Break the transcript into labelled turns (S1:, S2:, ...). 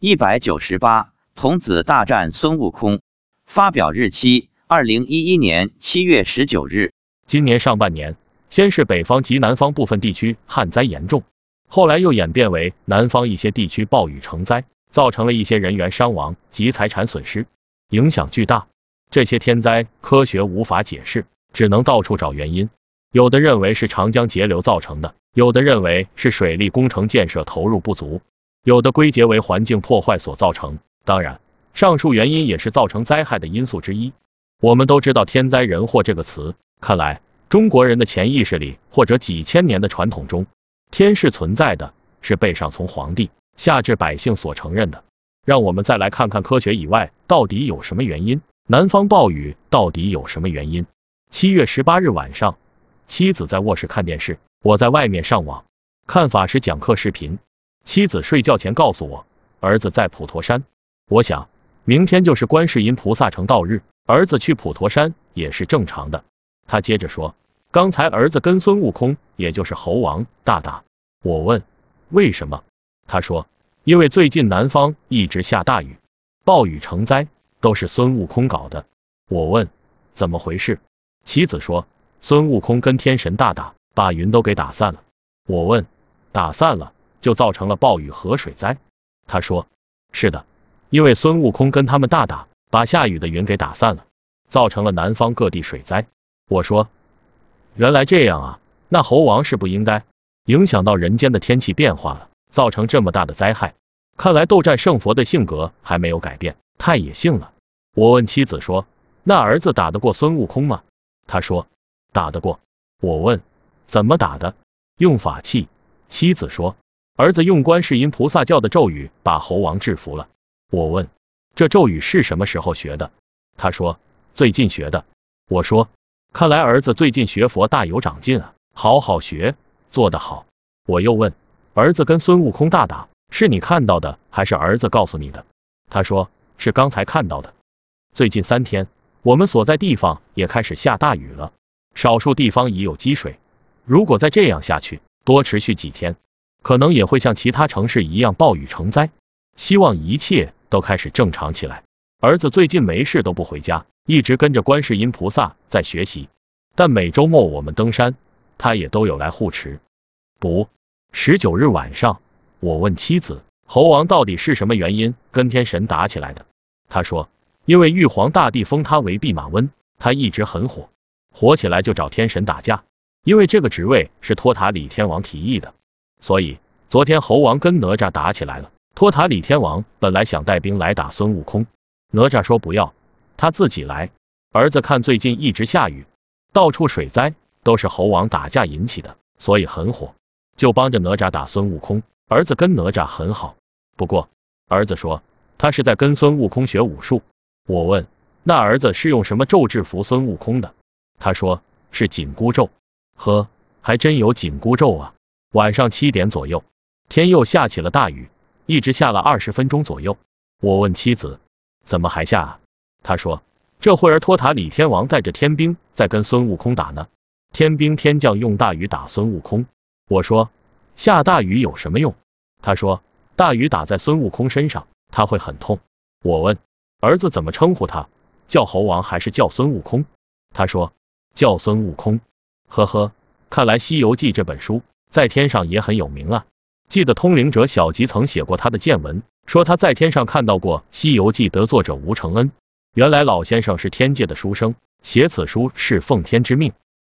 S1: 一百九十八，童子大战孙悟空。发表日期：二零一一年七月十九日。
S2: 今年上半年，先是北方及南方部分地区旱灾严重，后来又演变为南方一些地区暴雨成灾，造成了一些人员伤亡及财产损失，影响巨大。这些天灾科学无法解释，只能到处找原因。有的认为是长江截流造成的，有的认为是水利工程建设投入不足，有的归结为环境破坏所造成。当然，上述原因也是造成灾害的因素之一。我们都知道“天灾人祸”这个词，看来中国人的潜意识里或者几千年的传统中，天是存在的，是被上从皇帝下至百姓所承认的。让我们再来看看科学以外到底有什么原因。南方暴雨到底有什么原因？七月十八日晚上。妻子在卧室看电视，我在外面上网看法师讲课视频。妻子睡觉前告诉我，儿子在普陀山。我想，明天就是观世音菩萨成道日，儿子去普陀山也是正常的。他接着说，刚才儿子跟孙悟空，也就是猴王大打。我问为什么？他说，因为最近南方一直下大雨，暴雨成灾，都是孙悟空搞的。我问怎么回事？妻子说。孙悟空跟天神大打，把云都给打散了。我问，打散了就造成了暴雨和水灾？他说，是的，因为孙悟空跟他们大打，把下雨的云给打散了，造成了南方各地水灾。我说，原来这样啊，那猴王是不应该影响到人间的天气变化了，造成这么大的灾害。看来斗战胜佛的性格还没有改变，太野性了。我问妻子说，那儿子打得过孙悟空吗？他说。打得过？我问，怎么打的？用法器。妻子说，儿子用观世音菩萨教的咒语把猴王制服了。我问，这咒语是什么时候学的？他说，最近学的。我说，看来儿子最近学佛大有长进啊，好好学，做得好。我又问，儿子跟孙悟空大打，是你看到的，还是儿子告诉你的？他说，是刚才看到的。最近三天，我们所在地方也开始下大雨了。少数地方已有积水，如果再这样下去，多持续几天，可能也会像其他城市一样暴雨成灾。希望一切都开始正常起来。儿子最近没事都不回家，一直跟着观世音菩萨在学习，但每周末我们登山，他也都有来护持。不，十九日晚上，我问妻子，猴王到底是什么原因跟天神打起来的？他说，因为玉皇大帝封他为弼马温，他一直很火。火起来就找天神打架，因为这个职位是托塔李天王提议的，所以昨天猴王跟哪吒打起来了。托塔李天王本来想带兵来打孙悟空，哪吒说不要，他自己来。儿子看最近一直下雨，到处水灾，都是猴王打架引起的，所以很火，就帮着哪吒打孙悟空。儿子跟哪吒很好，不过儿子说他是在跟孙悟空学武术。我问那儿子是用什么咒制服孙悟空的？他说是紧箍咒，呵，还真有紧箍咒啊！晚上七点左右，天又下起了大雨，一直下了二十分钟左右。我问妻子，怎么还下啊？他说，这会儿托塔李天王带着天兵在跟孙悟空打呢。天兵天将用大雨打孙悟空。我说，下大雨有什么用？他说，大雨打在孙悟空身上，他会很痛。我问，儿子怎么称呼他？叫猴王还是叫孙悟空？他说。叫孙悟空，呵呵，看来《西游记》这本书在天上也很有名啊。记得通灵者小吉曾写过他的见闻，说他在天上看到过《西游记》得作者吴承恩。原来老先生是天界的书生，写此书是奉天之命。